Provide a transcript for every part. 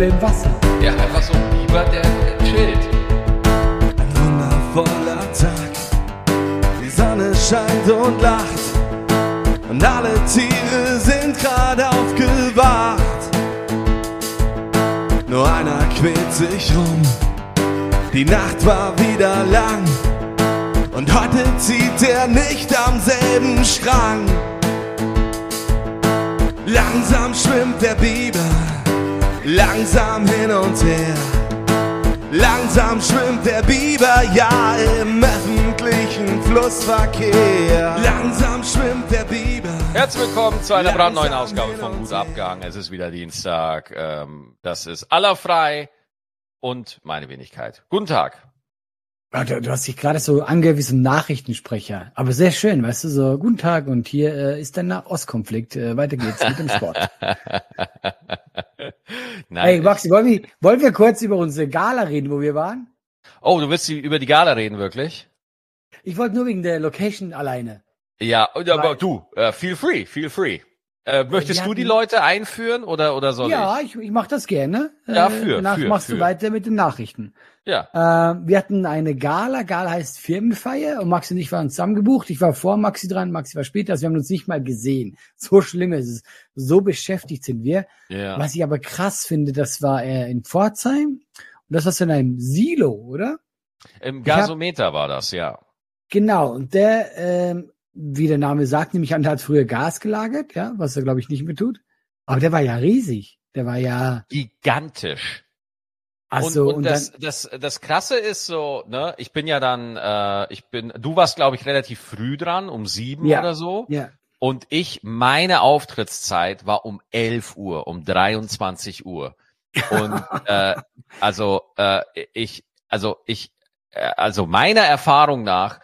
Biber im Wasser. Ja, einfach so ein Biber, der, der chillt. Ein wundervoller Tag. Die Sonne scheint und lacht. Und alle Tiere sind gerade aufgewacht. Nur einer quält sich rum. Die Nacht war wieder lang. Und heute zieht er nicht am selben Strang. Langsam schwimmt der Biber, langsam hin und her. Langsam schwimmt der Biber, ja, im öffentlichen Flussverkehr. Langsam schwimmt der Biber. Herzlich willkommen zu einer brandneuen Ausgabe von Gut. Abgehangen. Es ist wieder Dienstag. Ähm, das ist allerfrei und meine Wenigkeit. Guten Tag. Ja, du, du hast dich gerade so angehört wie so ein Nachrichtensprecher. Aber sehr schön, weißt du, so guten Tag und hier äh, ist der Nahostkonflikt. Äh, weiter geht's mit dem Sport. Nein. hey Maxi, wollen wir, wollen wir kurz über unsere Gala reden, wo wir waren? oh, du willst über die Gala reden, wirklich? Ich wollte nur wegen der Location alleine. Ja, aber du, äh, feel free, feel free. Äh, möchtest wir du die hatten- Leute einführen oder, oder soll ja, ich? ich, ich mache das gerne. Ja, Äh, für, Danach für, machst für. du weiter mit den Nachrichten. Ja. Äh, wir hatten eine Gala. Gala heißt Firmenfeier und Maxi und ich waren zusammen gebucht. Ich war vor Maxi dran, Maxi war später. Also wir haben uns nicht mal gesehen. So schlimm ist es. So beschäftigt sind wir. Ja. Was ich aber krass finde, das war äh, in Pforzheim. Und das war in einem Silo, oder? Im Ich hab- Gasometer war das, ja. Genau. Und der, ähm, wie der Name sagt, nämlich an, der hat früher Gas gelagert, ja, was er, glaube ich, nicht mehr tut. Aber der war ja riesig. Der war ja, Gigantisch. Also, und, und, und das, das, das Krasse ist so, ne, ich bin ja dann, äh, ich bin, du warst, glaube ich, relativ früh dran, um sieben Ja. oder so. ja. Und ich, meine Auftrittszeit war um 11 Uhr, um 23 Uhr. Und äh, also äh, ich, also ich, äh, also meiner Erfahrung nach,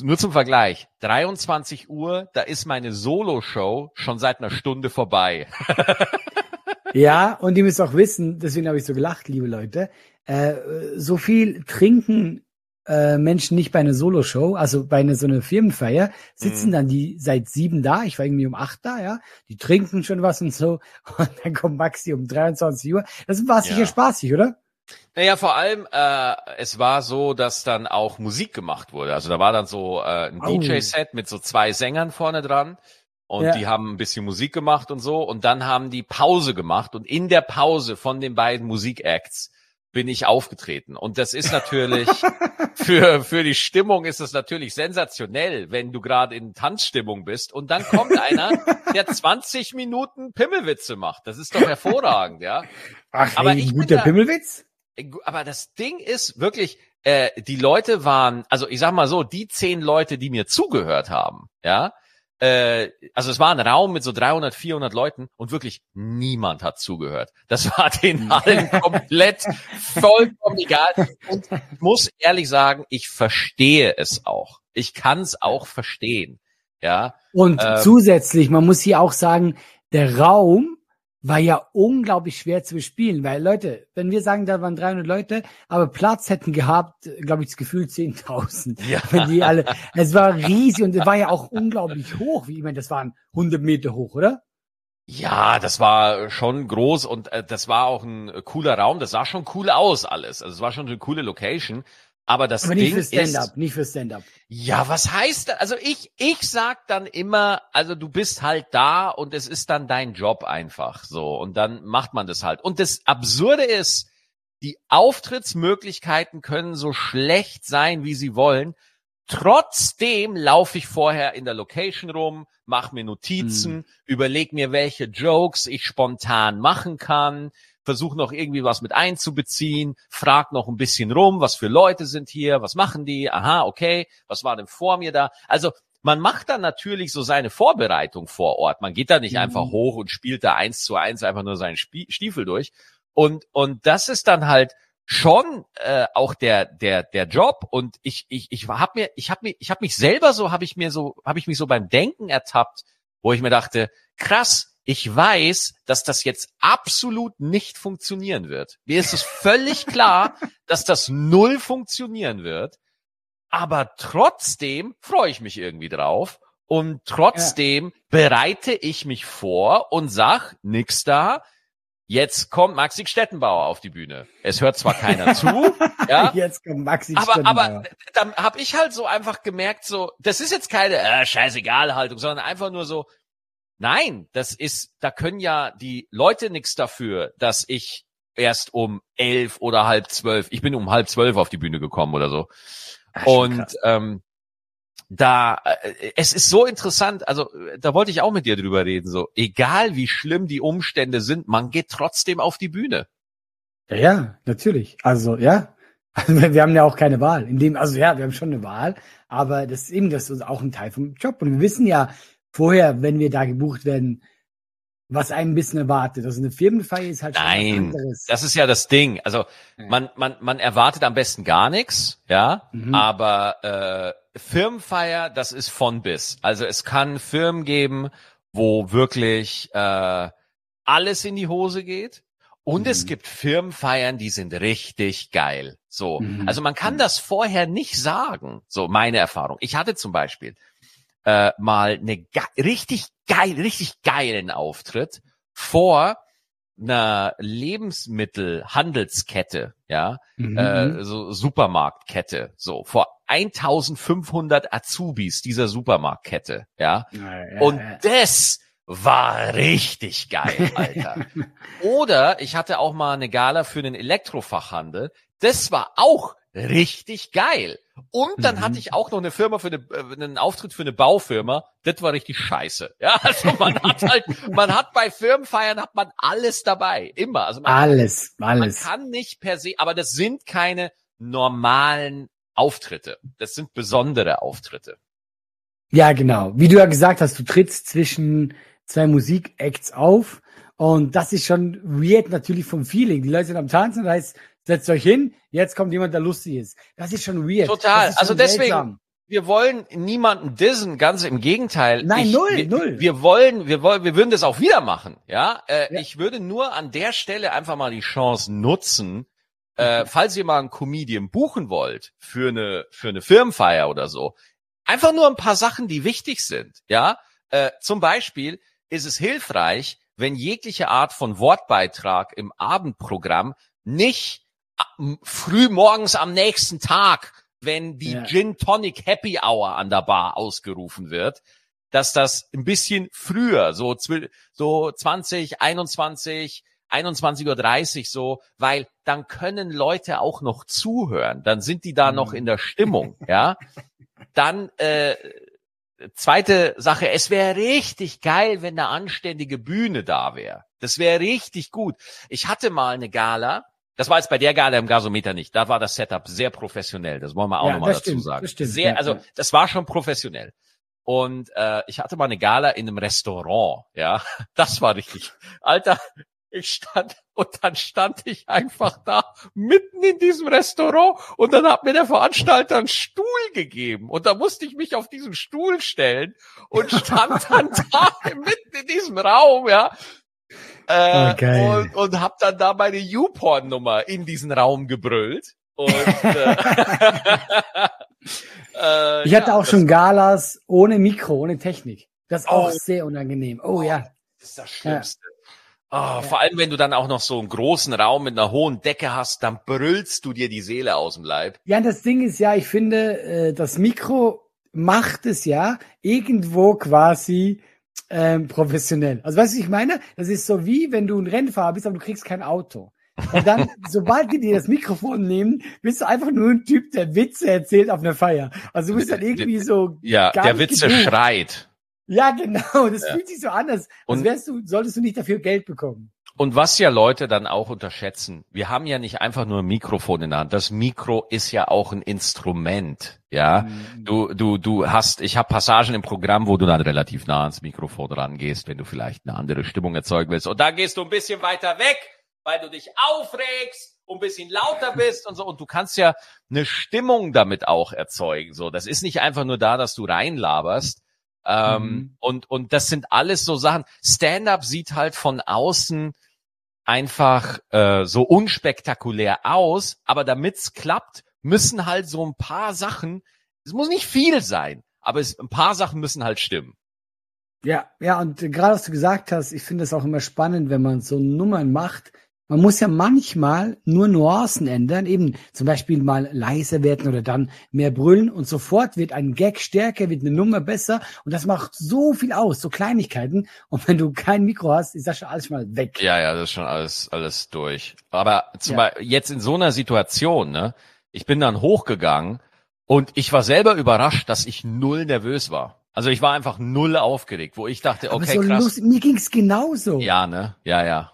nur zum Vergleich, 23 Uhr, da ist meine Solo-Show schon seit einer Stunde vorbei. Ja, und ihr müsst auch wissen, deswegen habe ich so gelacht, liebe Leute, äh, so viel trinken äh, Menschen nicht bei einer Soloshow, also bei einer so einer Firmenfeier, sitzen Mhm. dann die seit sieben da, ich war irgendwie um acht da, ja, die trinken schon was und so, und dann kommt Maxi um 23 Uhr. Das war sicher Ja. spaßig, oder? Naja, vor allem, äh, es war so, dass dann auch Musik gemacht wurde. Also da war dann so äh, ein Au. DJ-Set mit so zwei Sängern vorne dran. Und Ja. die haben ein bisschen Musik gemacht und so. Und dann haben die Pause gemacht. Und in der Pause von den beiden Musikacts bin ich aufgetreten. Und das ist natürlich, für, für die Stimmung ist es natürlich sensationell, wenn du gerade in Tanzstimmung bist. Und dann kommt einer, der 20 Minuten Pimmelwitze macht. Das ist doch hervorragend, ja. Ach, Aber ey, ich guter da- Pimmelwitz? Aber das Ding ist wirklich, äh, die Leute waren, also ich sag mal so, die zehn Leute, die mir zugehört haben, ja, äh, also es war ein Raum mit so 300, 400 Leuten und wirklich niemand hat zugehört. Das war den allen komplett vollkommen egal. Und ich muss ehrlich sagen, ich verstehe es auch. Ich kann es auch verstehen, ja. Und Ähm, zusätzlich, man muss hier auch sagen, der Raum war ja unglaublich schwer zu bespielen, weil Leute, wenn wir sagen, da waren 300 Leute, aber Platz hätten gehabt, glaube ich, das Gefühl 10.000. Ja. Wenn die alle, es war riesig und es war ja auch unglaublich hoch, wie ich meine, das waren 100 Meter hoch, oder? Ja, das war schon groß und äh, das war auch ein äh, cooler Raum. Das sah schon cool aus alles. Also es war schon eine coole Location. Aber das Aber nicht Ding für Stand-up, ist, nicht für Stand-up. ja, was heißt das? Also ich, ich sag dann immer, also du bist halt da und es ist dann dein Job einfach so und dann macht man das halt. Und das Absurde ist, die Auftrittsmöglichkeiten können so schlecht sein, wie sie wollen. Trotzdem laufe ich vorher in der Location rum, mache mir Notizen, überleg mir, welche Jokes ich spontan machen kann, versuche noch irgendwie was mit einzubeziehen, frag noch ein bisschen rum, was für Leute sind hier, was machen die, aha, okay, was war denn vor mir da? Also man macht dann natürlich so seine Vorbereitung vor Ort. Man geht da nicht Mhm. einfach hoch und spielt da eins zu eins einfach nur seinen Stiefel durch. Und, und das ist dann halt schon äh, auch der der der Job und ich ich ich hab mir ich habe mir ich habe mich selber so habe ich mir so habe ich mich so beim Denken ertappt, wo ich mir dachte, krass, ich weiß, dass das jetzt absolut nicht funktionieren wird. Mir ist es völlig klar, dass das null funktionieren wird, aber trotzdem freue ich mich irgendwie drauf und trotzdem bereite ich mich vor und sag, nix da, Jetzt kommt Maxi Stettenbauer auf die Bühne. Es hört zwar keiner zu, ja, Jetzt kommt Maxi aber, Stettenbauer. aber dann habe ich halt so einfach gemerkt, so, das ist jetzt keine äh, scheißegal Haltung, sondern einfach nur so, nein, das ist, da können ja die Leute nichts dafür, dass ich erst um elf oder halb zwölf, ich bin um halb zwölf auf die Bühne gekommen oder so. Ach, schon Und krass. ähm, da, äh, es ist so interessant, also äh, da wollte ich auch mit dir drüber reden, so, egal wie schlimm die Umstände sind, man geht trotzdem auf die Bühne. Ja, ja, natürlich. Also, ja. Also, wir wir haben ja auch keine Wahl. In dem, also ja, wir haben schon eine Wahl, aber das ist eben das ist auch ein Teil vom Job. Und wir wissen ja vorher, wenn wir da gebucht werden, was einen ein bisschen erwartet. Also eine Firmenfeier ist halt schon was Nein, anderes. das ist ja das Ding. Also man, man, man erwartet am besten gar nichts, ja, Mhm. aber äh, Firmenfeier, das ist von bis. Also es kann Firmen geben, wo wirklich äh, alles in die Hose geht. Und es Mhm. gibt Firmenfeiern, die sind richtig geil. So. Mhm. Also man kann Mhm. das vorher nicht sagen. So, meine Erfahrung. Ich hatte zum Beispiel äh, mal eine ge richtig geil, richtig geilen Auftritt vor einer Lebensmittelhandelskette, ja, Mhm. äh, so Supermarktkette, so vor 1500 Azubis dieser Supermarktkette, ja. Ja, ja, Und ja. das war richtig geil, Alter. Oder ich hatte auch mal eine Gala für den Elektrofachhandel. Das war auch richtig geil. Und dann Mhm. hatte ich auch noch eine Firma für eine, äh, einen Auftritt für eine Baufirma. Das war richtig scheiße. Ja, also man hat halt, man hat bei Firmenfeiern hat man alles dabei. Immer. Also man, alles, man alles. kann nicht per se, aber das sind keine normalen Auftritte. Das sind besondere Auftritte. Ja, genau. Wie du ja gesagt hast, du trittst zwischen zwei Musikacts auf und das ist schon weird natürlich vom Feeling. Die Leute sind am Tanzen, das heißt, setzt euch hin, jetzt kommt jemand, der lustig ist. Das ist schon weird. Total. Ist schon Also deswegen- seltsam. wir wollen niemanden dissen, ganz im Gegenteil. Nein, ich, null, wir, null. Wir wollen, wir wollen, wir würden das auch wieder machen, ja. Äh, Ja. Ich würde nur an der Stelle einfach mal die Chance nutzen, äh, falls ihr mal einen Comedian buchen wollt für eine für eine Firmenfeier oder so, einfach nur ein paar Sachen, die wichtig sind, ja. Äh, zum Beispiel ist es hilfreich, wenn jegliche Art von Wortbeitrag im Abendprogramm nicht früh morgens am nächsten Tag, wenn die Ja. Gin Tonic Happy Hour an der Bar ausgerufen wird, dass das ein bisschen früher, so, so 20, 21, 21.30 Uhr so, weil dann können Leute auch noch zuhören, dann sind die da noch Mhm. in der Stimmung, ja. Dann äh, zweite Sache, es wäre richtig geil, wenn eine anständige Bühne da wäre. Das wäre richtig gut. Ich hatte mal eine Gala, das war jetzt bei der Gala im Gasometer nicht, da war das Setup sehr professionell, das wollen wir auch Ja, nochmal dazu stimmt, sagen. das stimmt, sehr, ja, also das war schon professionell. Und äh, ich hatte mal eine Gala in einem Restaurant, ja. Das war richtig. Alter, ich stand und dann stand ich einfach da mitten in diesem Restaurant und dann hat mir der Veranstalter einen Stuhl gegeben und da musste ich mich auf diesen Stuhl stellen und stand dann da mitten in diesem Raum, ja. Äh, Oh, und, und hab dann da meine YouPorn-Nummer in diesen Raum gebrüllt. Und, äh, äh, Ich hatte ja, auch das schon Galas ohne Mikro, ohne Technik. Das ist auch Oh. sehr unangenehm. Oh ja. ist das Schlimmste. Oh, Vor allem, wenn du dann auch noch so einen großen Raum mit einer hohen Decke hast, dann brüllst du dir die Seele aus dem Leib. Ja, das Ding ist ja, ich finde, äh, das Mikro macht es ja irgendwo quasi ähm, professionell. Also weißt du, was ich meine? Das ist so wie, wenn du ein Rennfahrer bist, aber du kriegst kein Auto. Und dann, sobald die dir das Mikrofon nehmen, bist du einfach nur ein Typ, der Witze erzählt auf einer Feier. Also du bist dann irgendwie so, Ja, der Witze genug. schreit. ja genau, das Ja. fühlt sich so an, als, als Und- wärst du, solltest du nicht dafür Geld bekommen. Und was ja Leute dann auch unterschätzen, wir haben ja nicht einfach nur ein Mikrofon in der Hand. Das Mikro ist ja auch ein Instrument, ja. Mhm. Du, du, du hast, ich habe Passagen im Programm, wo du dann relativ nah ans Mikrofon rangehst, wenn du vielleicht eine andere Stimmung erzeugen willst. Und da gehst du ein bisschen weiter weg, weil du dich aufregst und ein bisschen lauter bist und so. Und du kannst ja eine Stimmung damit auch erzeugen. So, das ist nicht einfach nur da, dass du reinlaberst. Ähm, Mhm. und, und das sind alles so Sachen. Stand-up sieht halt von außen einfach äh, so unspektakulär aus, aber damit's klappt, müssen halt so ein paar Sachen, es muss nicht viel sein, aber es, ein paar Sachen müssen halt stimmen. Ja, ja, und gerade was du gesagt hast, ich finde es auch immer spannend, wenn man so Nummern macht. Man muss ja manchmal nur Nuancen ändern, eben zum Beispiel mal leiser werden oder dann mehr brüllen und sofort wird ein Gag stärker, wird eine Nummer besser und das macht so viel aus, so Kleinigkeiten. Und wenn du kein Mikro hast, ist das schon alles mal weg. Ja, ja, das ist schon alles, alles durch. Aber zum Ja. Beispiel jetzt in so einer Situation, ne, ich bin dann hochgegangen und ich war selber überrascht, dass ich null nervös war. Also ich war einfach null aufgeregt, wo ich dachte, Aber okay, so krass. lustig, mir ging's genauso. Ja, ne? Ja, ja.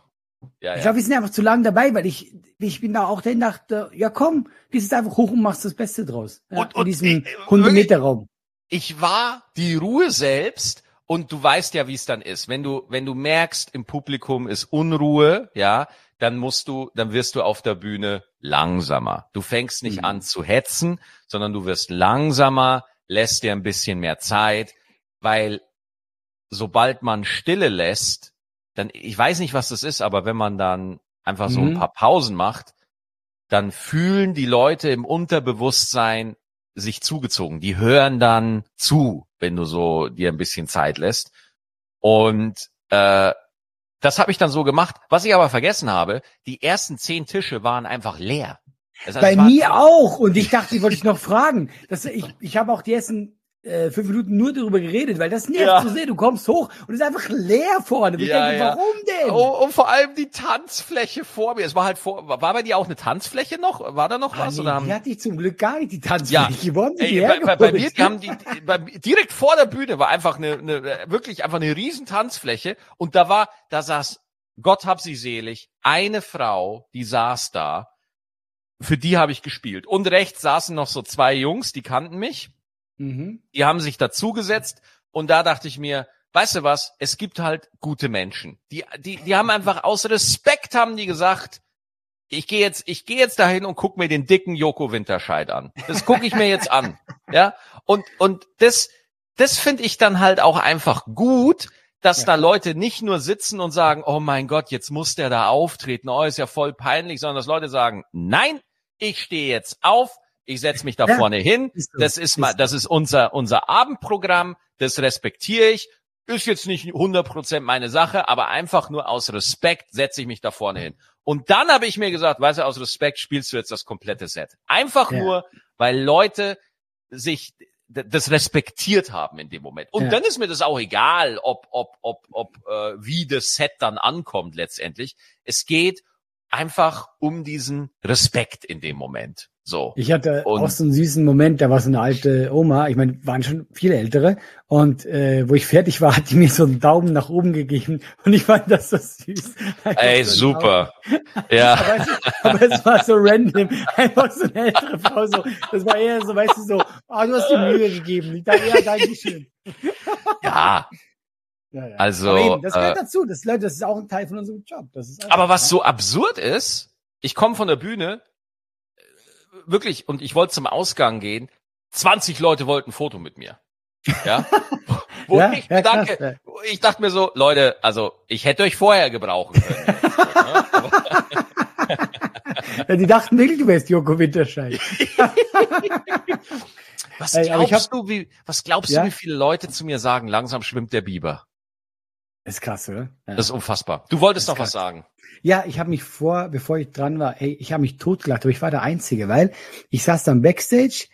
Ja, Ich ja. glaube, wir sind einfach zu lange dabei, weil ich, ich bin da auch dahin dachte, ja komm, gehst jetzt einfach hoch und machst das Beste draus. Ja, Und- in und, diesem äh, 100 Meter Raum. ich war die Ruhe selbst und du weißt ja, wie es dann ist. Wenn du, wenn du merkst, im Publikum ist Unruhe, ja, dann musst du, dann wirst du auf der Bühne langsamer. Du fängst nicht Mhm. an zu hetzen, sondern du wirst langsamer, lässt dir ein bisschen mehr Zeit, weil sobald man Stille lässt, dann, ich weiß nicht, was das ist, aber wenn man dann einfach so ein Mhm. paar Pausen macht, dann fühlen die Leute im Unterbewusstsein sich zugezogen. Die hören dann zu, wenn du so dir ein bisschen Zeit lässt. Und äh, das habe ich dann so gemacht. Was ich aber vergessen habe, die ersten zehn Tische waren einfach leer. Das heißt, Bei es war- mir auch. Und ich dachte, ich wollte dich noch fragen. Das, ich ich habe auch die ersten äh, fünf Minuten nur darüber geredet, weil das nervt Ja. zu sehen. Du kommst hoch und es ist einfach leer vorne. Und ich Ja, denke, ja. warum denn? Oh, und vor allem die Tanzfläche vor mir. Es war halt vor, war bei dir auch eine Tanzfläche noch? War da noch Ah, was? nee, oder die hatte ich zum Glück gar nicht, die Tanzfläche. Wo haben die Ey, bei, bei, bei mir, die haben die bei, direkt vor der Bühne war einfach eine, eine wirklich einfach eine riesen Tanzfläche und da war, da saß, Gott hab sie selig, eine Frau, die saß da, für die habe ich gespielt. Und rechts saßen noch so zwei Jungs, die kannten mich, Mhm. die haben sich dazugesetzt und da dachte ich mir, weißt du was, es gibt halt gute Menschen. Die, die, die haben einfach aus Respekt haben die gesagt, ich gehe jetzt, ich gehe jetzt dahin und guck mir den dicken Joko Winterscheid an. Das gucke ich mir jetzt an. Ja. Und, und das, das finde ich dann halt auch einfach gut, dass Ja. da Leute nicht nur sitzen und sagen, oh mein Gott, jetzt muss der da auftreten, oh, ist ja voll peinlich, sondern dass Leute sagen, nein, ich stehe jetzt auf, ich setze mich da Ja, vorne hin, ist so, das ist ist mal, das ist unser, unser Abendprogramm, das respektiere ich, ist jetzt nicht 100% meine Sache, aber einfach nur aus Respekt setze ich mich da vorne hin. Und dann habe ich mir gesagt, weißt du, aus Respekt spielst du jetzt das komplette Set. Einfach Ja. nur, weil Leute sich das respektiert haben in dem Moment. Und Ja. dann ist mir das auch egal, ob, ob, ob, ob, äh, wie das Set dann ankommt letztendlich. Es geht einfach um diesen Respekt in dem Moment. So. Ich hatte Und- auch so einen süßen Moment, da war so eine alte Oma, ich meine, waren schon viele ältere, und äh, wo ich fertig war, hat die mir so einen Daumen nach oben gegeben und ich fand das so süß. Ey, so super. Ja. Aber es, aber es war so random. Einfach so eine ältere Frau. So, das war eher so, weißt du, so, ah, du hast dir Mühe gegeben. Ich dachte, ja, danke schön. Ja, Ja, ja. Also, aber eben, das gehört äh, dazu. Das, ist auch ein Teil von unserem Job. Aber was so absurd ist, ich komme von der Bühne, äh, wirklich, und ich wollte zum Ausgang gehen, 20 Leute wollten ein Foto mit mir. Ja? Wo Ja, ich ja, mir krass, danke, ja. ich dachte mir so, Leute, also ich hätte euch vorher gebrauchen können. Ne? Ja, die dachten wirklich, du wärst Joko Winterscheid. was Ey, aber ich glaubst du, wie, was glaubst du, wie viele Leute zu mir sagen, langsam schwimmt der Biber? Ist krass, oder? Ja. Das ist unfassbar. Du wolltest noch ist was sagen. Ja, ich habe mich vor, bevor ich dran war, ey, ich habe mich totgelacht, aber ich war der Einzige, weil ich saß dann Backstage,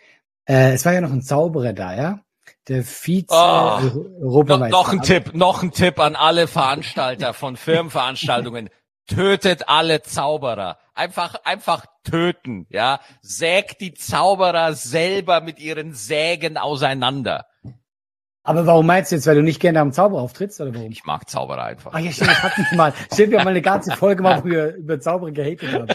äh, es war ja noch ein Zauberer da, ja, der Vize Oh. Europameister. noch ein Tipp, noch ein Tipp an alle Veranstalter von Firmenveranstaltungen. Tötet alle Zauberer. Einfach, einfach töten, ja. Sägt die Zauberer selber mit ihren Sägen auseinander. Aber warum meinst du jetzt, weil du nicht gerne am Zauberer auftrittst, oder warum? Ich mag Zauberer einfach. Ach ja, stimmt, das hatten wir mal. Stimmt, wir haben mal eine ganze Folge mal früher über Zauberer gehatet haben.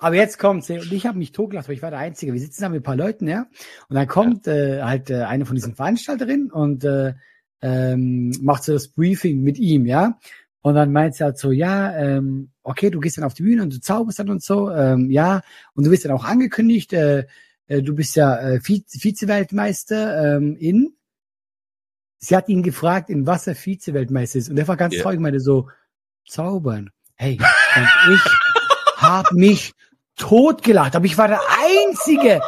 Aber jetzt kommt's, und ich habe mich totgelacht, weil ich war der Einzige. Wir sitzen da mit ein paar Leuten, ja. Und dann kommt äh, halt äh, eine von diesen Veranstalterinnen und äh, ähm, macht so das Briefing mit ihm, ja. Und dann meint sie halt so, ja, ähm, okay, du gehst dann auf die Bühne und du zauberst dann und so, ähm, ja. Und du wirst dann auch angekündigt, äh, äh, du bist ja äh, Vize- Vize-Weltmeister ähm, in. Sie hat ihn gefragt, in was er Vize-Weltmeister ist. Und er war ganz Ja. traurig, meinte so, zaubern. Hey, und ich hab mich totgelacht, aber ich war der Einzige.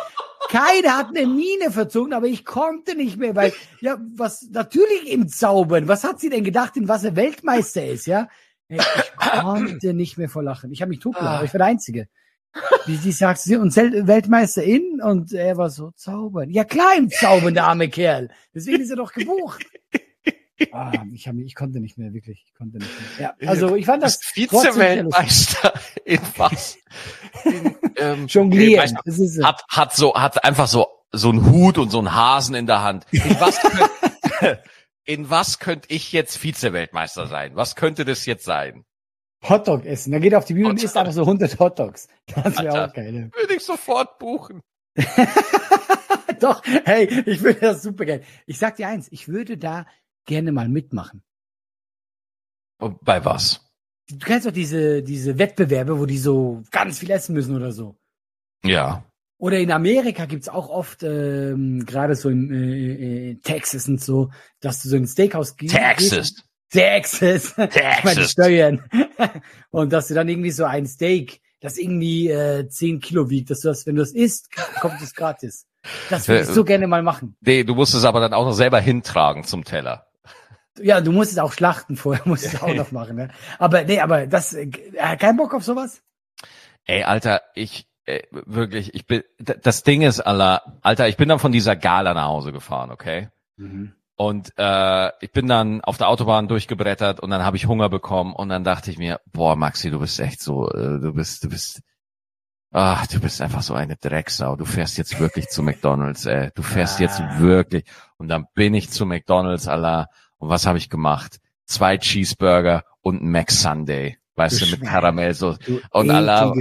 keiner hat eine Miene verzogen, aber ich konnte nicht mehr, weil, ja, was, natürlich im Zaubern. Was hat sie denn gedacht, in was er Weltmeister ist, ja? Ich konnte nicht mehr vor Lachen. Ich habe mich totgelacht, aber ich war der Einzige. Wie sie sagt, sie und Weltmeister in und er war so zaubern. Ja klar, im Zaubern, der arme Kerl. Deswegen ist er doch gebucht. Ah, ich, hab, ich konnte nicht mehr, wirklich. Ich konnte nicht mehr. Ja, also ich fand das. Vize-Weltmeister in was? In, ähm, Jonglieren. Das ist hat, hat so, hat einfach so, so einen Hut und so einen Hasen in der Hand. In was, könnt, in was könnte ich jetzt Vize-Weltmeister sein? Was könnte das jetzt sein? Hotdog essen. Da geht er auf die Bühne und isst einfach so 100 Hotdogs. Das wäre auch geil. Würde ich sofort buchen. Doch, hey, ich würde das super geil. Ich sag dir eins, ich würde da gerne mal mitmachen. Bei was? Du kennst doch diese, diese Wettbewerbe, wo die so ganz viel essen müssen oder so. Ja. Oder in Amerika gibt's auch oft, ähm, gerade so in äh, äh, Texas und so, dass du so ein Steakhouse gehst. Texas. Texas. Texas. meine Steuern. und dass du dann irgendwie so ein Steak, das irgendwie äh, 10 Kilo wiegt, dass du das, wenn du das isst, kommt es gratis. Das würde ich so gerne mal machen. Nee, du musst es aber dann auch noch selber hintragen zum Teller. Ja, du musst es auch schlachten vorher, musst es auch noch machen. Ne? Aber nee, aber das, äh, kein Bock auf sowas? Ey, Alter, ich äh, wirklich, ich bin, das Ding ist, Alter, Alter, ich bin dann von dieser Gala nach Hause gefahren, okay? Mhm. Und äh, ich bin dann auf der Autobahn durchgebrettert und dann habe ich Hunger bekommen und dann dachte ich mir, boah, Maxi, du bist echt so, äh, du bist, du bist, ach, du bist einfach so eine Drecksau. Du fährst jetzt wirklich zu McDonalds, ey. Du fährst ah. jetzt wirklich. Und dann bin ich zu McDonalds, Allah. Und was habe ich gemacht? Zwei Cheeseburger und ein Mac Sunday weißt du, mit Karamell so. Und Allah.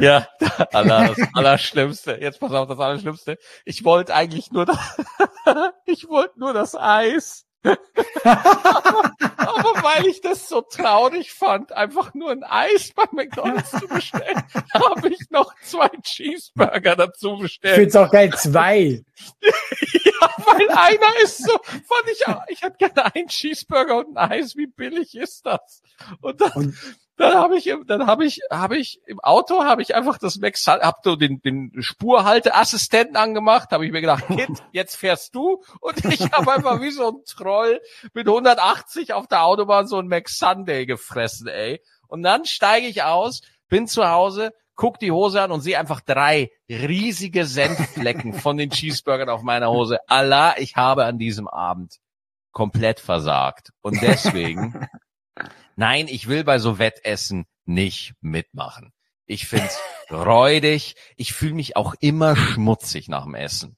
Ja, Allah, das Allerschlimmste. Jetzt pass auf, das Allerschlimmste. Ich wollte eigentlich nur das, ich wollte nur das Eis. aber, weil ich das so traurig fand, einfach nur ein Eis bei McDonalds zu bestellen, habe ich noch zwei Cheeseburger dazu bestellt. Ich find's auch geil, zwei. ja, weil einer ist so, fand ich auch, ich hätte gerne einen Cheeseburger und ein Eis, wie billig ist das? Und dann, und dann habe ich, dann habe ich, habe ich im Auto habe ich einfach das Max, hab so den, den Spurhalteassistenten angemacht, habe ich mir gedacht, Kid, jetzt fährst du und ich habe einfach wie so ein Troll mit 180 auf der Autobahn so ein Max Sunday gefressen, ey. Und dann steige ich aus, bin zu Hause, guck die Hose an und sehe einfach drei riesige Senfflecken von den Cheeseburgern auf meiner Hose. Allah, ich habe an diesem Abend komplett versagt. Und deswegen Nein, ich will bei so Wettessen nicht mitmachen. Ich find's räudig. Ich fühle mich auch immer schmutzig nach dem Essen.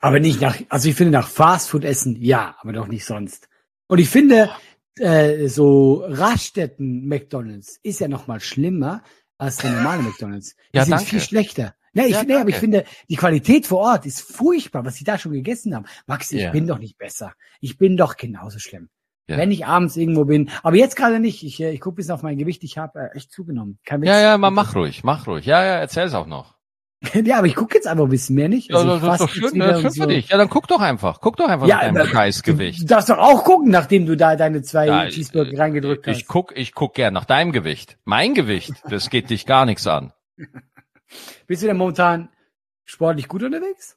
Aber nicht nach, also ich finde nach Fastfood essen, ja, aber doch nicht sonst. Und ich finde, äh, so Raststätten McDonalds ist ja noch mal schlimmer als der normale McDonalds. Die ja, sind danke. viel schlechter. Nee, ich, ja, nee, aber ich finde, die Qualität vor Ort ist furchtbar, was sie da schon gegessen haben. Max, ich ja. bin doch nicht besser. Ich bin doch genauso schlimm. Ja. Wenn ich abends irgendwo bin. Aber jetzt gerade nicht. Ich, äh, ich gucke bisschen auf mein Gewicht. Ich habe äh, echt zugenommen. Kein ja, ja, mal mach ruhig, mach ruhig. Ja, ja, erzähl's auch noch. ja, aber ich gucke jetzt einfach ein bisschen mehr nicht. Also ja, das ist doch schön, das ist schön so. für dich. Ja, dann guck doch einfach. Guck doch einfach ja, nach deinem Scheißgewicht. Du darfst doch auch gucken, nachdem du da deine zwei ja, Cheeseburger äh, reingedrückt ich, hast. Ich guck, ich guck gern nach deinem Gewicht. Mein Gewicht, das geht dich gar nichts an. Bist du denn momentan sportlich gut unterwegs?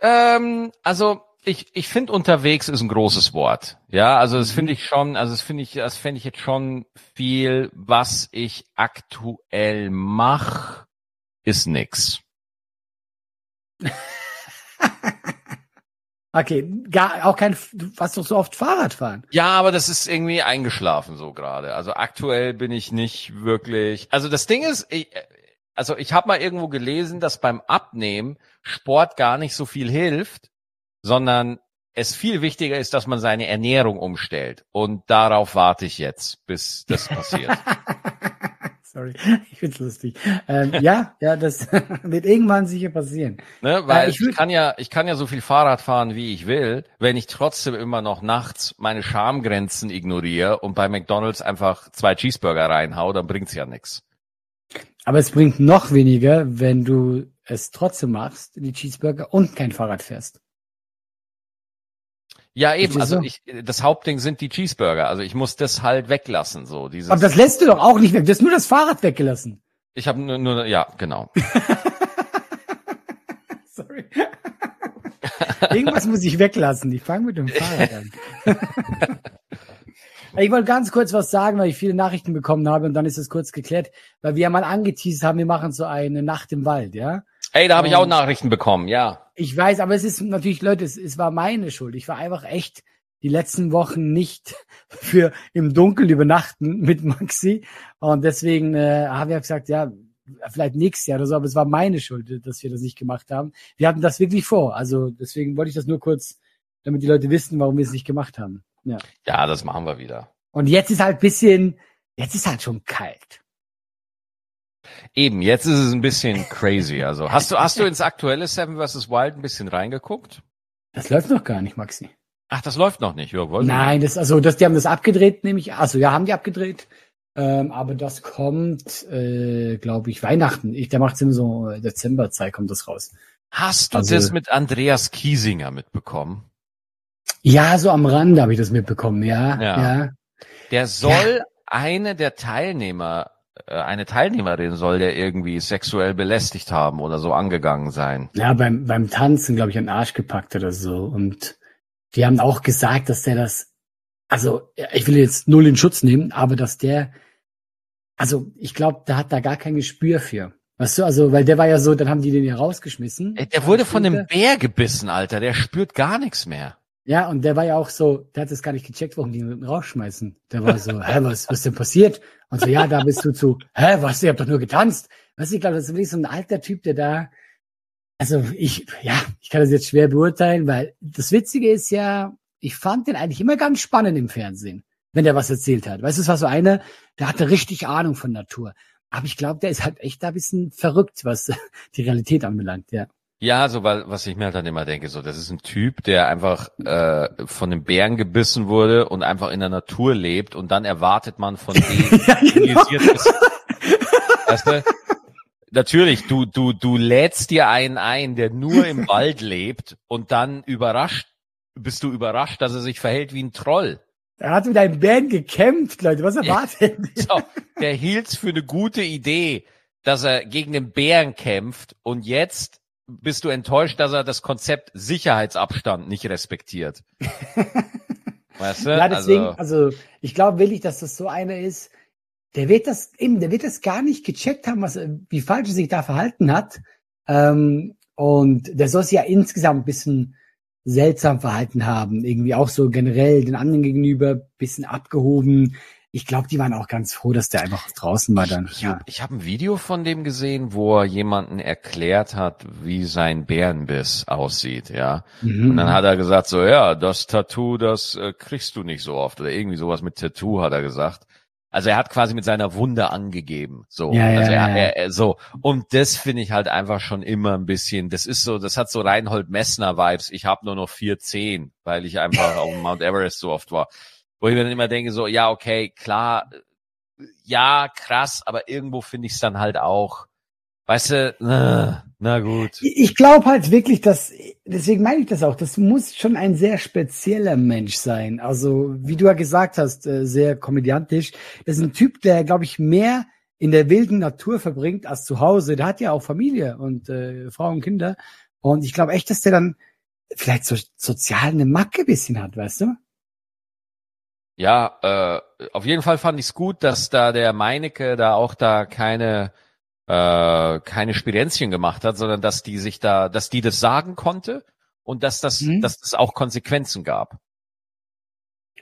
Ähm, also ich, ich finde unterwegs ist ein großes Wort. Ja, also das finde mhm. ich schon, also das finde ich, das fände ich jetzt schon viel, was ich aktuell mache, ist nix. okay, gar auch kein, du warst doch so oft Fahrrad fahren. Ja, aber das ist irgendwie eingeschlafen so gerade. Also aktuell bin ich nicht wirklich. Also das Ding ist, ich, also ich habe mal irgendwo gelesen, dass beim Abnehmen Sport gar nicht so viel hilft, sondern es viel wichtiger ist, dass man seine Ernährung umstellt. Und darauf warte ich jetzt, bis das passiert. Sorry, ich find's lustig. Ähm, ja, ja, das wird irgendwann sicher passieren. Ne, weil äh, ich, ich, kann ja, ich kann ja so viel Fahrrad fahren, wie ich will, wenn ich trotzdem immer noch nachts meine Schamgrenzen ignoriere und bei McDonald's einfach zwei Cheeseburger reinhau, dann bringt's ja nichts. Aber es bringt noch weniger, wenn du es trotzdem machst, die Cheeseburger und kein Fahrrad fährst. Ja, eben. Also ich, das Hauptding sind die Cheeseburger. Also ich muss das halt weglassen. So dieses. Aber das lässt du doch auch nicht weg. Du hast nur das Fahrrad weggelassen. Ich habe nur, nur, ja, genau. so, Irgendwas muss ich weglassen. Ich fange mit dem Fahrrad an. ich wollte ganz kurz was sagen, weil ich viele Nachrichten bekommen habe und dann ist es kurz geklärt, weil wir ja mal angeteased haben, wir machen so eine Nacht im Wald, ja. Ey, da habe ich auch Nachrichten bekommen, ja. Ich weiß, aber es ist natürlich, Leute, es, es war meine Schuld. Ich war einfach echt die letzten Wochen nicht für im Dunkeln übernachten mit Maxi. Und deswegen äh, haben wir gesagt, ja, vielleicht nächstes Jahr oder so, aber es war meine Schuld, dass wir das nicht gemacht haben. Wir hatten das wirklich vor. Also deswegen wollte ich das nur kurz, damit die Leute wissen, warum wir es nicht gemacht haben. Ja. Ja, das machen wir wieder. Und jetzt ist halt bisschen, jetzt ist halt schon kalt. Eben, jetzt ist es ein bisschen crazy. Also, hast du, hast du ins aktuelle Seven vs. Wild ein bisschen reingeguckt? Das läuft noch gar nicht, Maxi. Ach, das läuft noch nicht. Ja, wollen Nein, das also das, die haben das abgedreht, nämlich, also ja, haben die abgedreht. Ähm, aber das kommt, äh, glaube ich, Weihnachten. Ich, der macht es immer so äh, Dezemberzeit, kommt das raus. Hast du Also- das mit Andreas Kiesinger mitbekommen? Ja, so am Rande habe ich das mitbekommen, ja. Ja. Ja. Der soll eine der Teilnehmer, eine Teilnehmerin soll der irgendwie sexuell belästigt haben oder so angegangen sein. Ja, beim, beim Tanzen, glaube ich, den Arsch gepackt oder so. Und die haben auch gesagt, dass der das, also ich will jetzt null in Schutz nehmen, aber dass der, also ich glaube, der hat da gar kein Gespür für. Weißt du, also, weil der war ja so, dann haben die den ja rausgeschmissen. Der wurde von einem Bär gebissen, Alter. Der spürt gar nichts mehr. Ja, und der war ja auch so, der hat es gar nicht gecheckt, warum die ihn rausschmeißen. Der war so, hä, was, was denn passiert? Und so, ja, da bist du zu, hä, was, ihr habt doch nur getanzt. Weißt du, ich glaube, das ist wirklich so ein alter Typ, der da, also ich, ja, ich kann das jetzt schwer beurteilen, weil das Witzige ist ja, ich fand den eigentlich immer ganz spannend im Fernsehen, wenn der was erzählt hat. Weißt du, es war so einer, der hatte richtig Ahnung von Natur. Aber ich glaube, der ist halt echt da ein bisschen verrückt, was die Realität anbelangt, ja. Ja, so weil was ich mir halt dann immer denke, so das ist ein Typ, der einfach äh, von einem Bären gebissen wurde und einfach in der Natur lebt und dann erwartet man von dem Ja, genau. weißt du? Natürlich, du du du lädst dir einen ein, der nur im Wald lebt und dann überrascht bist du überrascht, dass er sich verhält wie ein Troll. Er hat mit einem Band gekämpft, Leute, was erwartet? ihr? So, der hielt's für eine gute Idee, dass er gegen den Bären kämpft und jetzt bist du enttäuscht, dass er das Konzept Sicherheitsabstand nicht respektiert. Weißt du? Ja, deswegen, also, also, ich glaube wirklich, dass das so einer ist, der wird das eben, der wird das gar nicht gecheckt haben, was, wie falsch er sich da verhalten hat. Ähm, und der soll sich ja insgesamt ein bisschen seltsam verhalten haben, irgendwie auch so generell den anderen gegenüber bisschen abgehoben. Ich glaube, die waren auch ganz froh, dass der einfach draußen war dann. ich habe ich hab ein Video von dem gesehen, wo er jemanden erklärt hat, wie sein Bärenbiss aussieht, ja. Mhm. Und dann hat er gesagt so, ja, das Tattoo, das äh, kriegst du nicht so oft oder irgendwie sowas mit Tattoo hat er gesagt. Also er hat quasi mit seiner Wunde angegeben, so. Ja, ja, also er, ja. Er, er, so. Und das finde ich halt einfach schon immer ein bisschen, das ist so, das hat so Reinhold Messner Vibes. Ich habe nur noch vier Zehen, weil ich einfach auf Mount Everest so oft war. Wo ich mir dann immer denke so, ja, okay, klar, äh, ja, krass, aber irgendwo finde ich es dann halt auch, weißt du, na, na gut. Ich glaube halt wirklich, dass, deswegen meine ich das auch, das muss schon ein sehr spezieller Mensch sein. Also, wie du ja gesagt hast, äh, sehr komödiantisch. Das ist ein Typ, der, glaube ich, mehr in der wilden Natur verbringt als zu Hause. Der hat ja auch Familie und äh, Frau und Kinder. Und ich glaube echt, dass der dann vielleicht so sozial eine Macke bisschen hat, weißt du? Ja, äh, auf jeden Fall fand ich es gut, dass da der Meinecke da auch da keine äh, keine Spirenzchen gemacht hat, sondern dass die sich da, dass die das sagen konnte und dass das, Mhm. dass das auch Konsequenzen gab.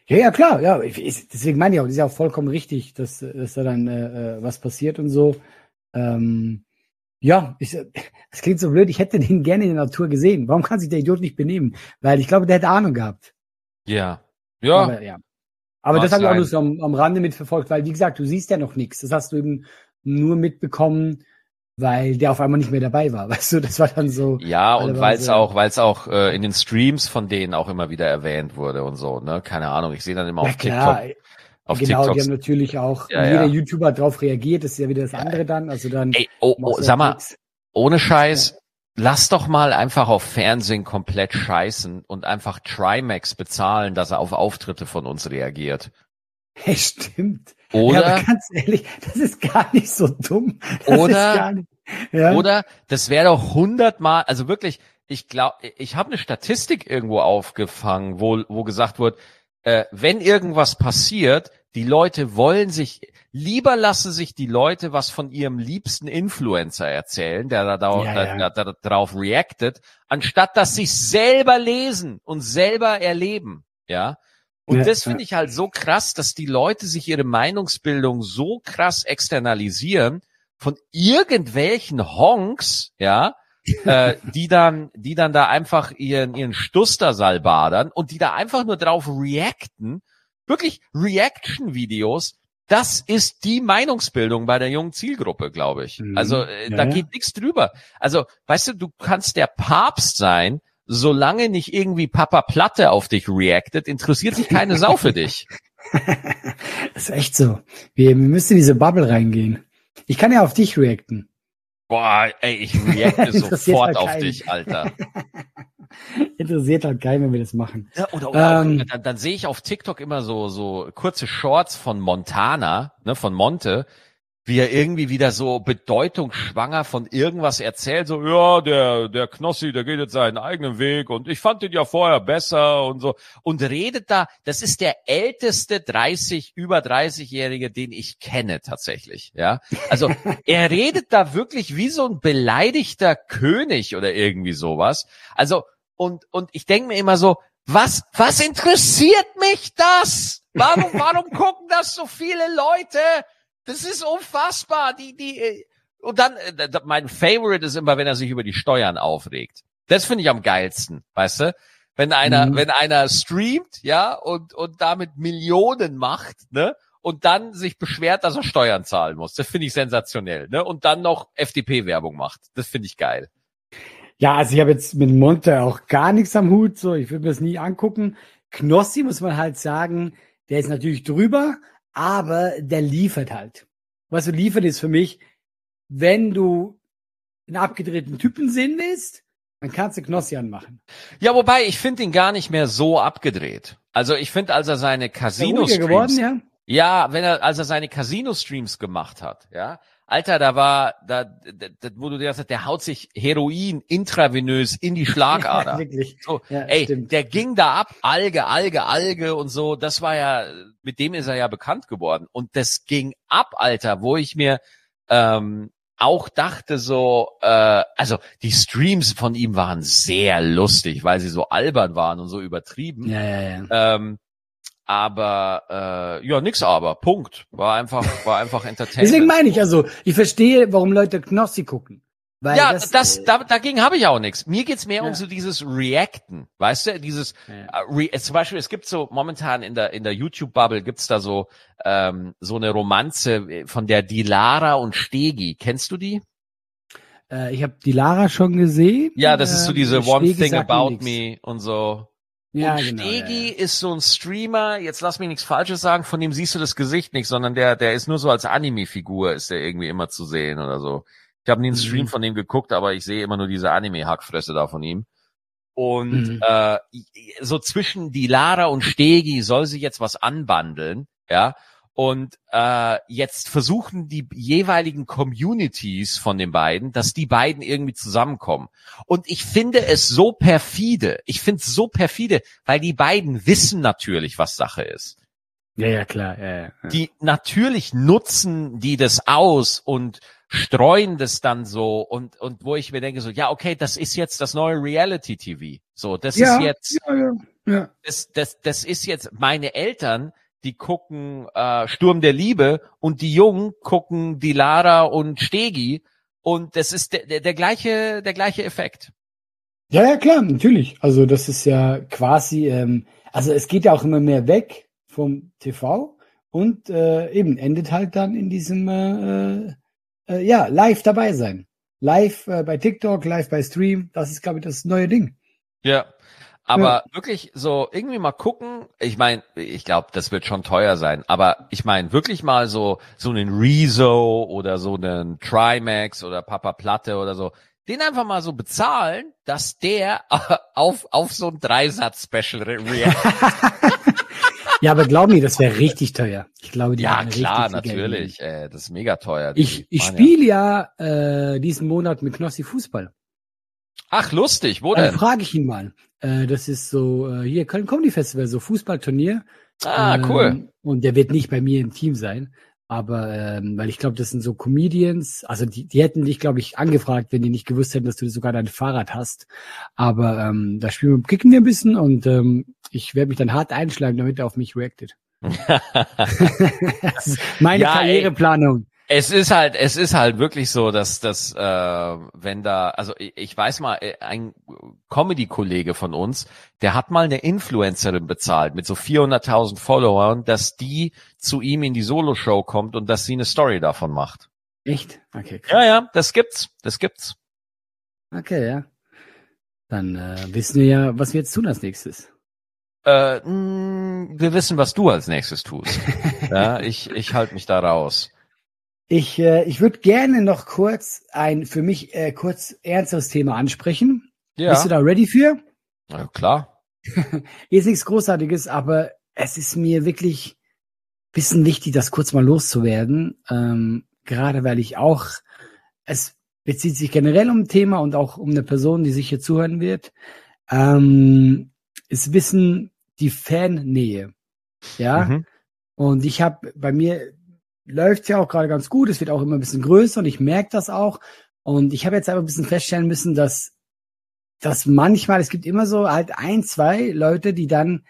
Ja, ja, klar, ja. Ich, ich, deswegen meine ich auch, das ist ja auch vollkommen richtig, dass, dass da dann äh, äh, was passiert und so. Ähm, ja, ich, das klingt so blöd, ich hätte den gerne in der Natur gesehen. Warum kann sich der Idiot nicht benehmen? Weil ich glaube, der hätte Ahnung gehabt. Ja, ja, Aber, ja. Aber das habe ich auch nur so am, am Rande mitverfolgt, weil, wie gesagt, du siehst ja noch nichts. Das hast du eben nur mitbekommen, weil der auf einmal nicht mehr dabei war. Weißt du, das war dann so. ja und weil es auch, weil es auch äh, in den Streams von denen auch immer wieder erwähnt wurde und so, ne? Keine Ahnung. Ich sehe dann immer Ja, auf klar, TikTok, auf genau, die TikTok. haben natürlich auch, Ja, jeder ja. YouTuber drauf reagiert, das ist ja wieder das andere dann. Also dann. Ey, oh, oh, du sag mal, ohne Scheiß, lass doch mal einfach auf Fernsehen komplett scheißen und einfach Trimax bezahlen, dass er auf Auftritte von uns reagiert. Hey, stimmt. Oder, Ja, aber ganz ehrlich, das ist gar nicht so dumm. Das Oder- nicht, ja. oder, das wäre doch hundertmal, also wirklich, ich glaube, ich habe eine Statistik irgendwo aufgefangen, wo, wo gesagt wird, äh, wenn irgendwas passiert, die Leute wollen sich, lieber lassen sich die Leute was von ihrem liebsten Influencer erzählen, der da, da, Ja, ja. da, da, drauf reactet, anstatt dass sie selber lesen und selber erleben, ja. Und Ja, das finde ich halt so krass, dass die Leute sich ihre Meinungsbildung so krass externalisieren von irgendwelchen Honks, ja, äh, die dann, die dann da einfach ihren, ihren Stustersal badern und die da einfach nur drauf reacten, wirklich Reaction-Videos, das ist die Meinungsbildung bei der jungen Zielgruppe, glaube ich. Mhm. Also äh, Ja, da ja. geht nichts drüber. Also, weißt du, du kannst der Papst sein, solange nicht irgendwie Papa Platte auf dich reactet, interessiert sich keine Sau für dich. Das ist echt so. Wir, wir müssen in diese Bubble reingehen. Ich kann ja auf dich reacten. Boah, ey, ich reacte sofort halt auf keinen. dich, Alter. Interessiert halt keinen, wenn wir das machen. Ja, oder, oder Ähm. auch, dann, dann sehe ich auf TikTok immer so so kurze Shorts von Montana, ne, von Monte, wie er irgendwie wieder so bedeutungsschwanger von irgendwas erzählt, so ja, der der Knossi, der geht jetzt seinen eigenen Weg und ich fand den ja vorher besser und so und redet da, das ist der älteste 30 über 30-jährige, den ich kenne tatsächlich, ja? Also, er redet da wirklich wie so ein beleidigter König oder irgendwie sowas. Also und, und ich denke mir immer so, was, was interessiert mich das? Warum, warum gucken das so viele Leute? Das ist unfassbar. Die, die, äh, und dann, äh, mein Favorite ist immer, wenn er sich über die Steuern aufregt. Das finde ich am geilsten, weißt du? Wenn einer, Mhm. wenn einer streamt, ja, und, und damit Millionen macht, ne? Und dann sich beschwert, dass er Steuern zahlen muss. Das finde ich sensationell, ne? Und dann noch FDP-Werbung macht. Das finde ich geil. Ja, also ich habe jetzt mit Monte auch gar nichts am Hut, so ich würde mir das nie angucken. Knossi muss man halt sagen, der ist natürlich drüber, aber der liefert halt. Was du liefert ist für mich, wenn du einen abgedrehten Typen sehen willst, dann kannst du Knossi anmachen. Ja, wobei, ich finde ihn gar nicht mehr so abgedreht. Also ich finde, als er seine Casino-Streams, geworden, ja? ja, wenn er, als er seine Casino-Streams gemacht hat, ja, Alter, da war, da, da, da wo du dir hast, der haut sich Heroin intravenös in die Schlagader. Wirklich. So, Ja, ey, stimmt. der ging da ab, Alge, Alge, Alge und so. Das war ja, mit dem ist er ja bekannt geworden. Und das ging ab, Alter, wo ich mir ähm, auch dachte so, äh, also die Streams von ihm waren sehr lustig, weil sie so albern waren und so übertrieben. Ja, ja, ja. Ähm, aber äh, ja, nix aber. Punkt. War einfach, war einfach Entertainment. Deswegen meine ich also, ich verstehe, warum Leute Knossi gucken. Weil ja, das, das, da, dagegen habe ich auch nichts. Mir geht's mehr Ja. um so dieses Reacten, weißt du, dieses Ja. äh, Re äh, zum Beispiel, es gibt so momentan in der in der YouTube-Bubble gibt's da so ähm, so eine Romanze äh, von der Dilara und Stegi. Kennst du die? Äh, ich habe die Lara schon gesehen. Ja, das ist so Ähm, diese One Stegi Thing About. Me und so. Ja, und genau. Stegi ja, ja. ist so ein Streamer, jetzt lass mich nichts Falsches sagen, von dem siehst du das Gesicht nicht, sondern der, der ist nur so als Anime-Figur, ist der irgendwie immer zu sehen oder so. Ich habe nie einen Mhm. Stream von dem geguckt, aber ich sehe immer nur diese Anime-Hackfresse da von ihm. Und Mhm. äh, so zwischen die Lara und Stegi soll sich jetzt was anbandeln, ja. Und äh, jetzt versuchen die jeweiligen Communities von den beiden, dass die beiden irgendwie zusammenkommen. Und ich finde es so perfide. Ich finde es so perfide, weil die beiden wissen natürlich, was Sache ist. ja, ja, klar. Ja, ja. Die natürlich nutzen die das aus und streuen das dann so und und wo ich mir denke so ja okay das ist jetzt das neue Reality TV so das ja, ist jetzt Ja, ja, ja. das, das, das ist jetzt meine Eltern, die gucken äh, Sturm der Liebe und die Jungen gucken die Lara und Stegi und das ist der, der, der gleiche der gleiche Effekt. Ja, ja, klar, natürlich. Also das ist ja quasi, ähm, also es geht ja auch immer mehr weg vom TV und äh, eben endet halt dann in diesem, äh, äh, ja, live dabei sein. Live äh, bei TikTok, live bei Stream, das ist, glaube ich, das neue Ding. Ja. Aber wirklich so irgendwie mal gucken. Ich meine, ich glaube, das wird schon teuer sein. Aber ich meine wirklich mal so so einen Rezo oder so einen Trimax oder Papa Platte oder so. Den einfach mal so bezahlen, dass der auf auf so ein Dreisatz-Special re react. Ja, aber glaub mir, das wäre richtig teuer. Ich glaube, die Ja, klar, viel Geld natürlich. Äh, das ist mega teuer. Ich, ich spiele ja äh, diesen Monat mit Knossi Fußball. Ach, lustig, wo Dann denn? frage ich ihn mal. Äh, das ist so, äh, hier Köln Comedy Festival, so Fußballturnier. Ah, cool. Ähm, und der wird nicht bei mir im Team sein. Aber ähm, weil ich glaube, das sind so Comedians, also die, die hätten dich, glaube ich, angefragt, wenn die nicht gewusst hätten, dass du sogar dein Fahrrad hast. Aber ähm, da spielen wir, kicken wir ein bisschen und ähm, ich werde mich dann hart einschlagen, damit er auf mich reactet. das ist meine Ja, ey. Es ist halt, es ist halt wirklich so, dass dass äh, wenn da, also ich, ich weiß mal, äh, ein Comedy-Kollege von uns, der hat mal eine Influencerin bezahlt mit so 400.000 Followern, dass die zu ihm in die Solo-Show kommt und dass sie eine Story davon macht. Echt? Okay, krass. Ja, ja, das gibt's, das gibt's. Okay, ja. Dann äh, wissen wir ja, was wir jetzt tun als nächstes. Äh, mh, wir wissen, was du als nächstes tust. ja, ich ich halte mich da raus. Ich, äh, ich würde gerne noch kurz ein für mich äh, kurz ernsteres Thema ansprechen. Ja, Bist du da ready für? ja klar. Hier ist nichts Großartiges, aber es ist mir wirklich bisschen wichtig, das kurz mal loszuwerden. Ähm, gerade weil ich auch, es bezieht sich generell um ein Thema und auch um eine Person, die sich hier zuhören wird. Ähm, es wissen die Fannähe. Ja. Mhm. Und ich habe bei mir läuft's ja auch gerade ganz gut. Es wird auch immer ein bisschen größer und ich merke das auch. Und ich habe jetzt einfach ein bisschen feststellen müssen, dass dass manchmal, es gibt immer so halt ein, zwei Leute, die dann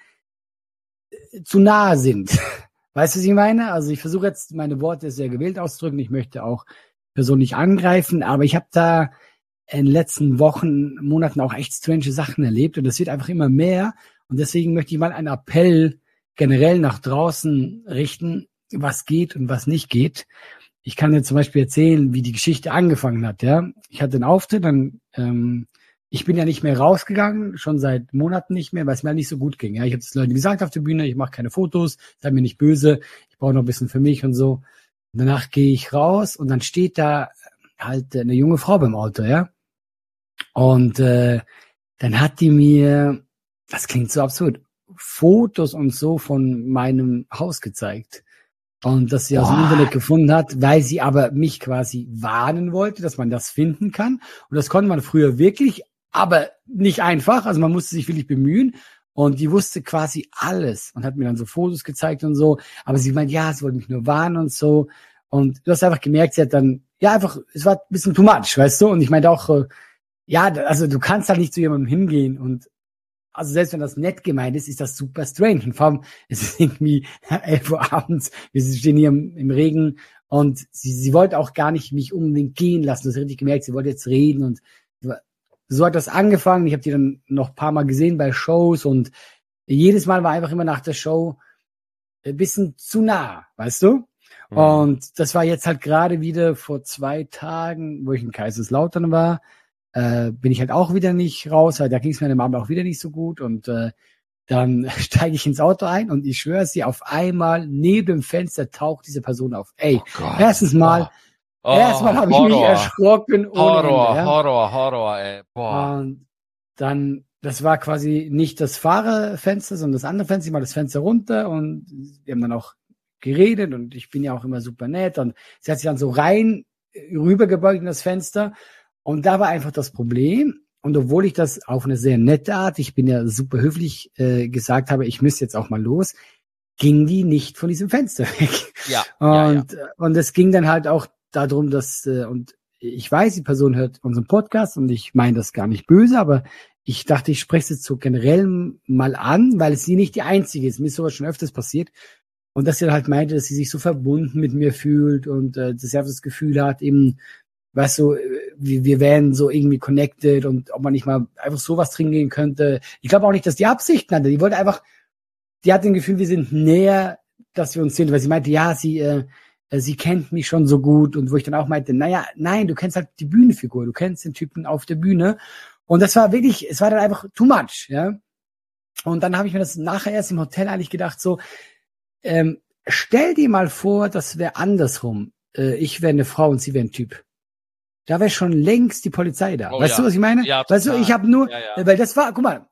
äh, zu nahe sind. Weißt du, was ich meine? Also ich versuche jetzt meine Worte sehr gewählt auszudrücken. Ich möchte auch Person nicht angreifen, aber ich habe da in den letzten Wochen, Monaten auch echt strange Sachen erlebt und es wird einfach immer mehr. Und deswegen möchte ich mal einen Appell generell nach draußen richten, was geht und was nicht geht. Ich kann dir zum Beispiel erzählen, wie die Geschichte angefangen hat. Ja, ich hatte einen Auftritt, dann ähm, ich bin ja nicht mehr rausgegangen, schon seit Monaten nicht mehr, weil es mir halt nicht so gut ging. Ja, ich habe es Leuten gesagt auf der Bühne, ich mache keine Fotos, seid mir nicht böse, ich brauche noch ein bisschen für mich und so. Und danach gehe ich raus und dann steht da halt eine junge Frau beim Auto, ja. Und äh, dann hat die mir, das klingt so absurd, Fotos und so von meinem Haus gezeigt. Und dass sie aus dem? Internet gefunden hat, weil sie aber mich quasi warnen wollte, dass man das finden kann. Und das konnte man früher wirklich, aber nicht einfach. Also man musste sich wirklich bemühen. Und die wusste quasi alles und hat mir dann so Fotos gezeigt und so. Aber sie meint, ja, sie wollte mich nur warnen und so. Und du hast einfach gemerkt, sie hat dann, ja, einfach, es war ein bisschen too much, weißt du? Und ich meinte auch, äh, ja, also du kannst halt nicht zu jemandem hingehen und also selbst wenn das nett gemeint ist, ist das super strange. Und vor allem, es ist irgendwie 11 Uhr abends, wir stehen hier im, im Regen und sie, sie wollte auch gar nicht mich unbedingt gehen lassen. Das richtig gemerkt, sie wollte jetzt reden und so hat das angefangen. Ich habe die dann noch ein paar Mal gesehen bei Shows und jedes Mal war einfach immer nach der Show ein bisschen zu nah, weißt du? Mhm. Und das war jetzt halt gerade wieder vor zwei Tagen, wo ich in Kaiserslautern war, äh, bin ich halt auch wieder nicht raus, weil da ging es mir dem Abend auch wieder nicht so gut. Und äh, dann steige ich ins Auto ein und ich schwöre sie, auf einmal neben dem Fenster taucht diese Person auf. Ey, Oh erstens mal, Oh, erstmal habe ich mich erschrocken Horror, Ende, ja. Horror, Horror, ey. Boah. Und dann, das war quasi nicht das Fahrerfenster, sondern das andere Fenster, ich mal das Fenster runter und wir haben dann auch geredet und ich bin ja auch immer super nett und sie hat sich dann so rein rübergebeugt in das Fenster und da war einfach das Problem und obwohl ich das auf eine sehr nette Art, ich bin ja super höflich äh, gesagt habe, ich müsste jetzt auch mal los, ging die nicht von diesem Fenster weg. Ja, ja, ja. Und, äh, und es ging dann halt auch darum, dass, äh, und ich weiß, die Person hört unseren Podcast und ich meine das gar nicht böse, aber ich dachte, ich spreche es jetzt so generell mal an, weil sie nicht die einzige ist. Mir ist sowas schon öfters passiert. Und dass sie dann halt meinte, dass sie sich so verbunden mit mir fühlt und äh, dass sie einfach das Gefühl hat, eben, weißt du, äh, wir, wir wären so irgendwie connected und ob man nicht mal einfach sowas trinken gehen könnte. Ich glaube auch nicht, dass die Absichten hatte. Die wollte einfach, die hat den Gefühl, wir sind näher, dass wir uns sind, weil sie meinte, ja, sie, äh, sie kennt mich schon so gut und wo ich dann auch meinte, naja, nein, du kennst halt die Bühnenfigur, du kennst den Typen auf der Bühne und das war wirklich, es war dann einfach too much, ja. Und dann habe ich mir das nachher erst im Hotel eigentlich gedacht, so, ähm, stell dir mal vor, das wäre andersrum. Äh, ich wäre eine Frau und sie wäre ein Typ. Da wäre schon längst die Polizei da. Oh weißt ja. du, was ich meine? Ja, weißt du, ich habe nur, Ja, weil das war, guck mal,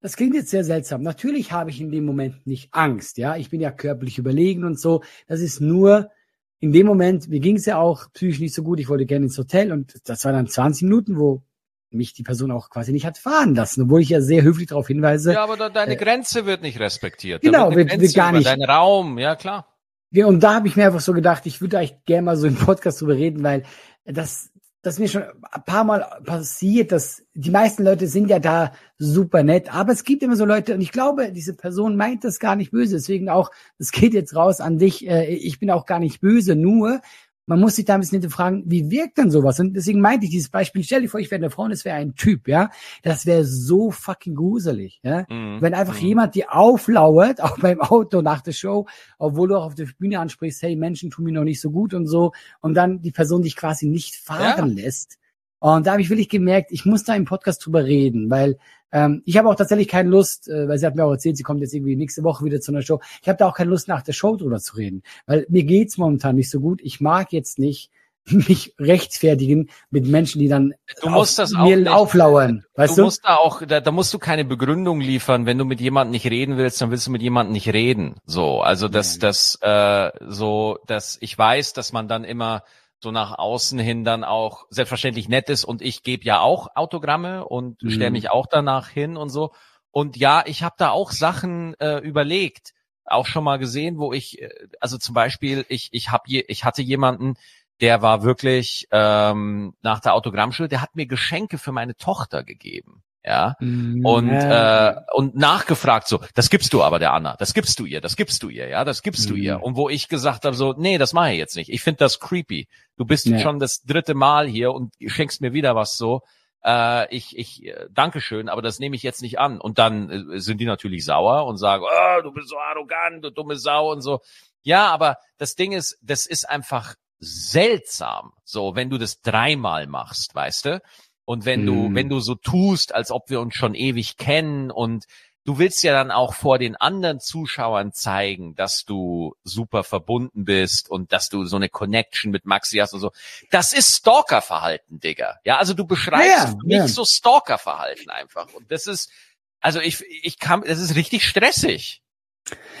das klingt jetzt sehr seltsam. Natürlich habe ich in dem Moment nicht Angst, ja. Ich bin ja körperlich überlegen und so. Das ist nur in dem Moment, mir ging es ja auch psychisch nicht so gut. Ich wollte gerne ins Hotel und das war dann 20 Minuten, wo mich die Person auch quasi nicht hat fahren lassen, obwohl ich ja sehr höflich darauf hinweise. Ja, aber da, deine äh, Grenze wird nicht respektiert. Genau, wird, wird, wird gar nicht. Dein Raum, ja klar. Ja, und da habe ich mir einfach so gedacht, ich würde eigentlich gerne mal so im Podcast drüber reden, weil das, das mir schon ein paar Mal passiert, dass die meisten Leute sind ja da super nett, aber es gibt immer so Leute und ich glaube, diese Person meint das gar nicht böse. Deswegen auch, es geht jetzt raus an dich. Äh, ich bin auch gar nicht böse, nur man muss sich da ein bisschen hinterfragen, wie wirkt denn sowas? Und deswegen meinte ich dieses Beispiel, stell dir vor, ich wäre eine Frau und es wäre ein Typ, ja. Das wäre so fucking gruselig, ja. Mhm. Wenn einfach mhm. jemand dir auflauert, auch beim Auto nach der Show, obwohl du auch auf der Bühne ansprichst, hey, Menschen tun mir noch nicht so gut und so, und dann die Person dich quasi nicht fahren ja. lässt. Und da habe ich wirklich gemerkt, ich muss da im Podcast drüber reden, weil ähm, ich habe auch tatsächlich keine Lust, äh, weil sie hat mir auch erzählt, sie kommt jetzt irgendwie nächste Woche wieder zu einer Show. Ich habe da auch keine Lust, nach der Show drüber zu reden, weil mir geht's momentan nicht so gut. Ich mag jetzt nicht mich rechtfertigen mit Menschen, die dann du musst das mir nicht, auflauern. Weißt du, du musst da auch, da, da musst du keine Begründung liefern. Wenn du mit jemandem nicht reden willst, dann willst du mit jemandem nicht reden. So, also das, das, äh, so, dass ich weiß, dass man dann immer so nach außen hin dann auch selbstverständlich nett ist und ich gebe ja auch Autogramme und mhm. stelle mich auch danach hin und so. Und ja, ich habe da auch Sachen äh, überlegt, auch schon mal gesehen, wo ich, äh, also zum Beispiel, ich, ich hab je, ich hatte jemanden, der war wirklich ähm, nach der Autogrammschule, der hat mir Geschenke für meine Tochter gegeben ja? Und äh, und nachgefragt so das gibst du aber der Anna das gibst du ihr das gibst du ihr ja? Das gibst du ihr. Mhm. und wo ich gesagt habe so nee das mache ich jetzt nicht. Ich finde das creepy. Du bist ja. schon das dritte Mal hier und schenkst mir wieder was so. Äh, ich ich äh, danke schön aber das nehme ich jetzt nicht an. Und dann äh, sind die natürlich sauer und sagen oh, du bist so arrogant du dumme Sau und so. Ja aber das Ding ist das ist einfach seltsam. So wenn du das dreimal machst weißt du und wenn du, mm. wenn du so tust, als ob wir uns schon ewig kennen und du willst ja dann auch vor den anderen Zuschauern zeigen, dass du super verbunden bist und dass du so eine Connection mit Maxi hast und so. Das ist Stalkerverhalten, Digga. Ja, also du beschreibst ja, nicht ja. so Stalkerverhalten einfach. Und das ist, also ich, ich kann, das ist richtig stressig.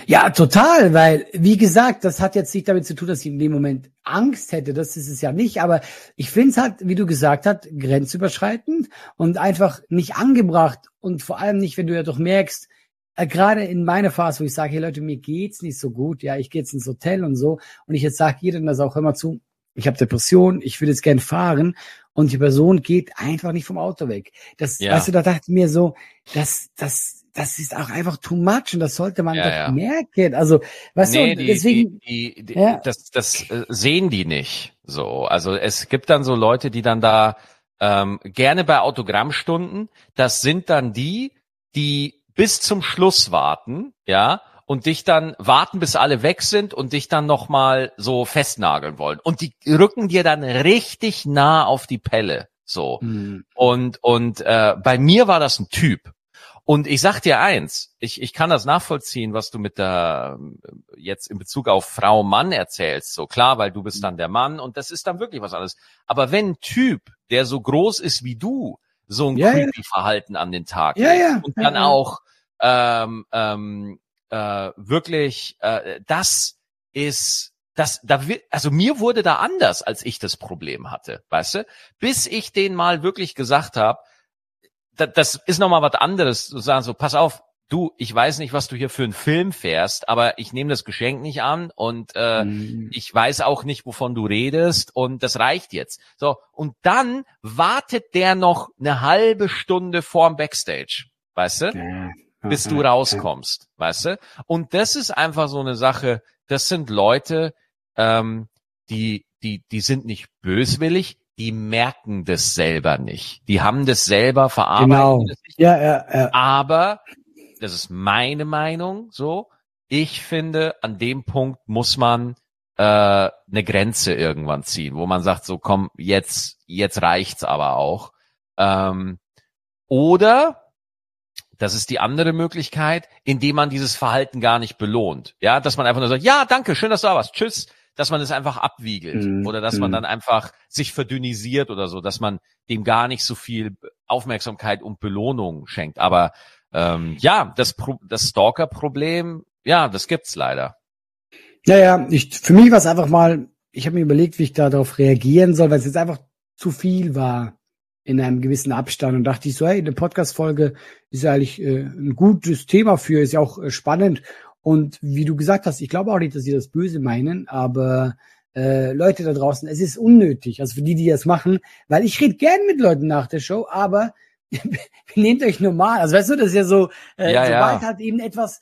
Ja, total, weil, wie gesagt, das hat jetzt nicht damit zu tun, dass ich in dem Moment Angst hätte, das ist es ja nicht, aber ich finde es halt, wie du gesagt hast, grenzüberschreitend und einfach nicht angebracht und vor allem nicht, wenn du ja doch merkst, äh, gerade in meiner Phase, wo ich sage, hey Leute, mir geht's nicht so gut, ja, ich gehe jetzt ins Hotel und so und ich jetzt sage jedem das auch immer zu, ich habe Depression, ich würde jetzt gern fahren und die Person geht einfach nicht vom Auto weg. Das, ja. weißt du, da dachte ich mir so, das, das das ist auch einfach too much und das sollte man ja, doch ja. merken. Also, weißt nee, du, deswegen. Die, die, die, ja. Das, das äh, sehen die nicht so. Also es gibt dann so Leute, die dann da ähm, gerne bei Autogrammstunden, das sind dann die, die bis zum Schluss warten, ja, und dich dann warten, bis alle weg sind und dich dann nochmal so festnageln wollen. Und die rücken dir dann richtig nah auf die Pelle. So. Mhm. Und, und äh, bei mir war das ein Typ. Und ich sag dir eins, ich, ich kann das nachvollziehen, was du mit der jetzt in Bezug auf Frau Mann erzählst. So klar, weil du bist dann der Mann und das ist dann wirklich was anderes. Aber wenn ein Typ, der so groß ist wie du, so ein ja, creepy ja. Verhalten an den Tag ja, ja, und dann auch ähm, ähm, äh, wirklich, äh, das ist das, da wird, also mir wurde da anders, als ich das Problem hatte, weißt du? Bis ich den mal wirklich gesagt habe, das ist nochmal was anderes, zu sagen so, pass auf, du, ich weiß nicht, was du hier für einen Film fährst, aber ich nehme das Geschenk nicht an und äh, mhm. ich weiß auch nicht, wovon du redest und das reicht jetzt. So, und dann wartet der noch eine halbe Stunde vorm Backstage, weißt du? Ja. Bis du rauskommst, weißt du? Und das ist einfach so eine Sache, das sind Leute, ähm, die, die, die sind nicht böswillig, die merken das selber nicht. Die haben das selber verarbeitet. Genau. Ja, ja, ja. Aber, das ist meine Meinung, so, ich finde, an dem Punkt muss man äh, eine Grenze irgendwann ziehen, wo man sagt, so komm, jetzt, jetzt reicht's aber auch. Ähm, oder, das ist die andere Möglichkeit, indem man dieses Verhalten gar nicht belohnt. Ja, dass man einfach nur sagt, ja, danke, schön, dass du da warst. Tschüss dass man es einfach abwiegelt mhm. oder dass man mhm. dann einfach sich verdünnisiert oder so, dass man dem gar nicht so viel Aufmerksamkeit und Belohnung schenkt. Aber ähm, ja, das, Pro das Stalker-Problem, ja, das gibt's leider. Naja, ich, für mich war es einfach mal, ich habe mir überlegt, wie ich darauf reagieren soll, weil es jetzt einfach zu viel war. in einem gewissen Abstand und dachte ich so, hey, eine Podcast-Folge ist ja eigentlich äh, ein gutes Thema für, ist ja auch äh, spannend. Und wie du gesagt hast, ich glaube auch nicht, dass sie das böse meinen, aber äh, Leute da draußen, es ist unnötig, also für die, die das machen, weil ich rede gern mit Leuten nach der Show, aber nehmt euch normal. Also weißt du, das ist ja so, äh, Ja, sobald ja. halt eben etwas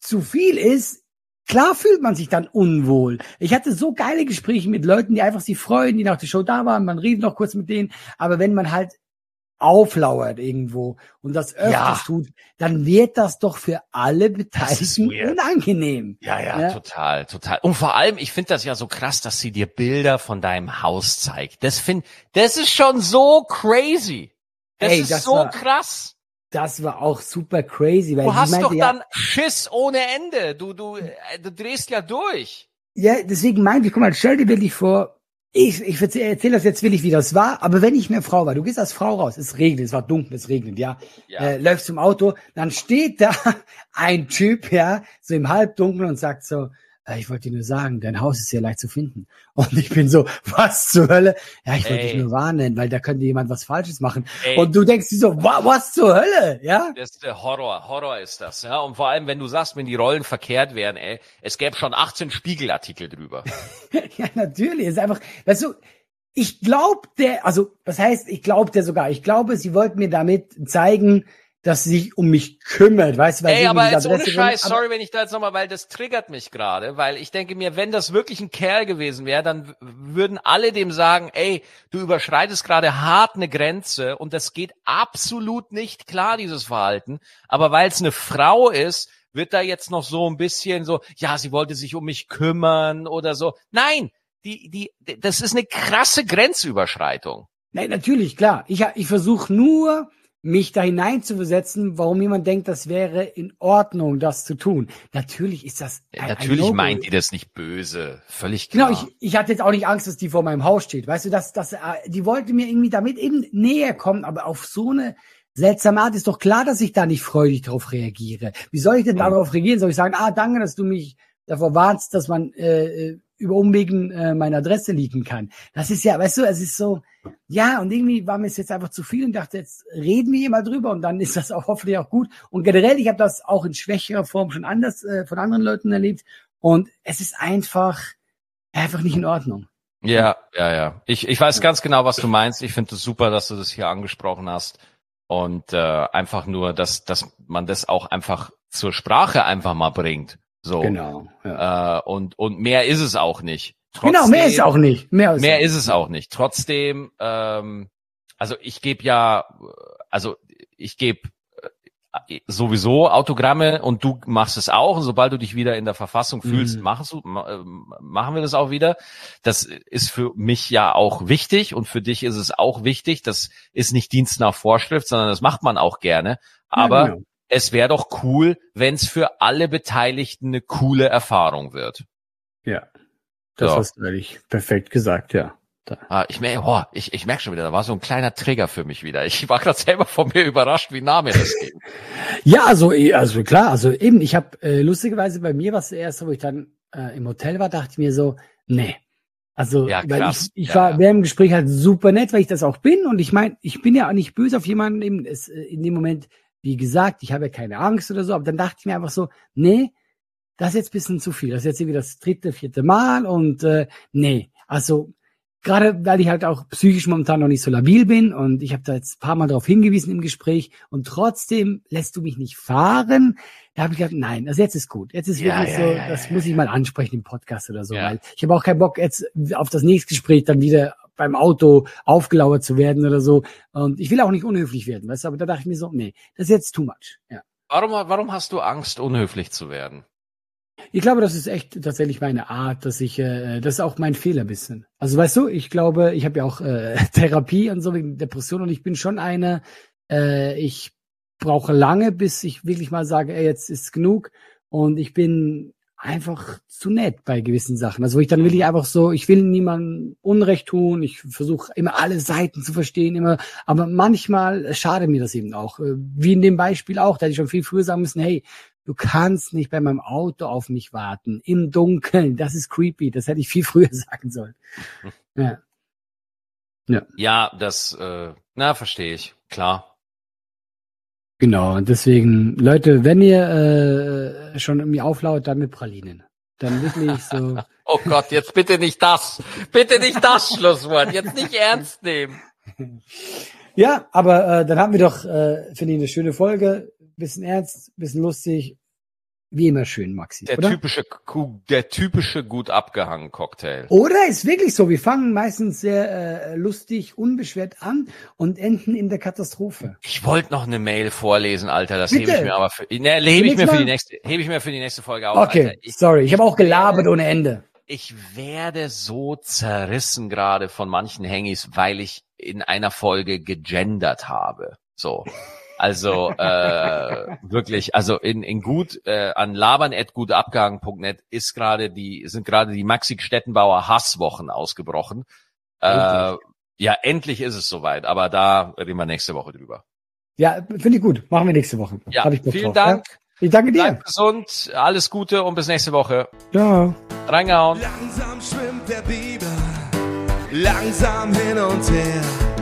zu viel ist, klar fühlt man sich dann unwohl. Ich hatte so geile Gespräche mit Leuten, die einfach sich freuen, die nach der Show da waren, man redet noch kurz mit denen, aber wenn man halt auflauert irgendwo und das öfters Ja. tut, dann wird das doch für alle Beteiligten unangenehm. Ja, ja, Ja. total, total. Und vor allem, ich finde das ja so krass, dass sie dir Bilder von deinem Haus zeigt. Das find, das ist schon so crazy. Das Ey, ist das so war- krass. Das war auch super crazy, weil Du hast meinte, doch ja, dann Schiss ohne Ende. Du, du, äh, du drehst ja durch. Ja, deswegen meinte ich, guck mal, stell dir wirklich vor, ich, ich erzähle erzähl das jetzt willig, wie das war, aber wenn ich eine Frau war, du gehst als Frau raus, es regnet, es war dunkel, es regnet, ja, Ja. Äh, läufst zum Auto, dann steht da ein Typ, ja, so im Halbdunkeln und sagt so, ich wollte dir nur sagen, dein Haus ist sehr leicht zu finden. Und ich bin so, was zur Hölle? Ja, ich wollte dich nur warnen, weil da könnte jemand was Falsches machen. Ey. Und du denkst dir so, wa, was zur Hölle? Ja? Das ist der Horror. Horror ist das, ja. Und vor allem, wenn du sagst, wenn die Rollen verkehrt wären, ey, es gäbe schon 18 Spiegelartikel drüber. Ja, natürlich. Es ist einfach, weißt du, ich glaube der, also was heißt, ich glaube der sogar, ich glaube, sie wollten mir damit zeigen, dass sie sich um mich kümmert, weißt du, weil Ey, aber jetzt ohne Scheiß, aber- sorry, wenn ich da jetzt nochmal, weil das triggert mich gerade, weil ich denke mir, wenn das wirklich ein Kerl gewesen wäre, dann würden alle dem sagen, ey, du überschreitest gerade hart eine Grenze und das geht absolut nicht klar, dieses Verhalten. Aber weil es eine Frau ist, wird da jetzt noch so ein bisschen so, ja, sie wollte sich um mich kümmern oder so. Nein, die, die, das ist eine krasse Grenzüberschreitung. Nein, natürlich, klar. Ich, ich versuche nur, mich da hineinzuversetzen, warum jemand denkt, das wäre in Ordnung, das zu tun. Natürlich ist das ein, ein Natürlich No-Go. meint die das nicht böse, völlig Genau, klar. ich, ich hatte jetzt auch nicht Angst, dass die vor meinem Haus steht. Weißt du, dass, dass, äh, die wollte mir irgendwie damit eben näher kommen, aber auf so eine seltsame Art ist doch klar, dass ich da nicht freudig darauf reagiere. Wie soll ich denn Mhm. darauf reagieren? Soll ich sagen, ah, danke, dass du mich davor warnst, dass man äh, äh, über Umwegen äh, meine Adresse liegen kann. Das ist ja, weißt du, es ist so, ja, und irgendwie war mir es jetzt einfach zu viel und dachte, jetzt reden wir hier mal drüber und dann ist das auch hoffentlich auch gut. Und generell, ich habe das auch in schwächerer Form schon anders äh, von anderen Leuten erlebt und es ist einfach, einfach nicht in Ordnung. Ja, ja, ja. Ich, ich weiß ganz genau, was du meinst. Ich finde es super, dass du das hier angesprochen hast. Und äh, einfach nur, dass, dass man das auch einfach zur Sprache einfach mal bringt. So. Genau. Ja. Äh, und, und mehr ist es auch nicht. genau, mehr ist auch nicht. Mehr ist, Mehr ist es auch nicht. Trotzdem, ähm, also ich gebe ja, also ich gebe äh, sowieso Autogramme und du machst es auch. Und sobald du dich wieder in der Verfassung fühlst, Mhm. machst du, äh, machen wir das auch wieder. Das ist für mich ja auch wichtig und für dich ist es auch wichtig. Das ist nicht Dienst nach Vorschrift, sondern das macht man auch gerne. Aber Ja, genau. Es wäre doch cool, wenn es für alle Beteiligten eine coole Erfahrung wird. Ja. Das So. hast du eigentlich perfekt gesagt, ja. Da. Ah, ich, mer- oh, ich, ich merke schon wieder, da war so ein kleiner Trigger für mich wieder. Ich war gerade selber von mir überrascht, wie nah mir das geht. Ja, also, eh, also klar, also eben, ich habe äh, lustigerweise bei mir was erste, wo ich dann äh, im Hotel war, dachte ich mir so, nee. Also, Ja, weil ich, ich Ja, war ja. während dem Gespräch halt super nett, weil ich das auch bin und ich meine, ich bin ja auch nicht böse auf jemanden, eben, es, äh, in dem Moment, wie gesagt, ich habe ja keine Angst oder so, aber dann dachte ich mir einfach so, nee, das ist jetzt ein bisschen zu viel. Das ist jetzt irgendwie das dritte, vierte Mal und äh, nee, also gerade weil ich halt auch psychisch momentan noch nicht so labil bin und ich habe da jetzt ein paar Mal darauf hingewiesen im Gespräch und trotzdem lässt du mich nicht fahren. Da habe ich gedacht, nein, also jetzt ist gut. Jetzt ist Ja, wirklich ja, so, ja, das muss ich mal ansprechen im Podcast oder so, weil ich habe auch keinen Bock jetzt auf das nächste Gespräch dann wieder beim Auto aufgelauert zu werden oder so. Und ich will auch nicht unhöflich werden, weißt du, aber da dachte ich mir so, nee, das ist jetzt too much. Ja. Warum, warum hast du Angst, unhöflich zu werden? Ich glaube, das ist echt tatsächlich meine Art, dass ich, äh, das ist auch mein Fehler ein bisschen. Also weißt du, ich glaube, ich habe ja auch äh, Therapie und so wegen Depression und ich bin schon eine, äh, ich brauche lange, bis ich wirklich mal sage, ey, jetzt ist genug und ich bin einfach zu nett bei gewissen Sachen. Also wo ich dann will ich einfach so, ich will niemandem Unrecht tun, ich versuche immer alle Seiten zu verstehen, immer, aber manchmal schadet mir das eben auch. Äh, Wie in dem Beispiel auch, da hätte ich schon viel früher sagen müssen, hey, du kannst nicht bei meinem Auto auf mich warten, im Dunkeln, das ist creepy, das hätte ich viel früher sagen sollen. Ja. Ja. Ja, das, äh, na, verstehe ich. Klar. Genau, und deswegen, Leute, wenn ihr äh, schon irgendwie auflaut, dann mit Pralinen. Dann wirklich so. Oh Gott, jetzt bitte nicht das. Bitte nicht das Schlusswort. Jetzt nicht ernst nehmen. ja, aber äh, dann haben wir doch, äh, finde ich, eine schöne Folge. Bisschen ernst, bisschen lustig. Wie immer schön, Maxi. Der oder? typische, der typische gut abgehangen Cocktail. Oder ist wirklich so. Wir fangen meistens sehr äh, lustig, unbeschwert an und enden in der Katastrophe. Ich wollte noch eine Mail vorlesen, Alter. Das Bitte. hebe ich mir aber für, ne, hebe ich mir für die nächste, hebe ich mir für die nächste Folge auf. Okay, Alter. Ich, sorry. Ich habe auch gelabert ohne Ende. ich werde so zerrissen gerade von manchen Hengis, weil ich in einer Folge gegendert habe. So. Also äh, wirklich, also in, in gut äh, an labern@gutabgehangen.net ist gerade die sind gerade die Maxi Stettenbauer Hasswochen ausgebrochen. Äh, Endlich. ja, endlich ist es soweit, aber da reden wir nächste Woche drüber. Ja, finde ich gut. Machen wir nächste Woche. Ja, Hab ich Bock vielen drauf, Dank. Ja? Ich danke dir. Bleibt gesund, alles Gute und bis nächste Woche. Ciao. Reingehauen. Langsam schwimmt der Biber, langsam hin und her.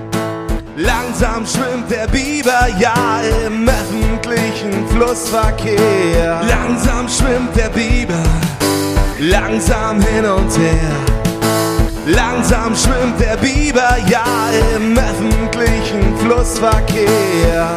Langsam schwimmt der Biber, ja, im öffentlichen Flussverkehr. Langsam schwimmt der Biber, langsam hin und her. Langsam schwimmt der Biber, ja, im öffentlichen Flussverkehr.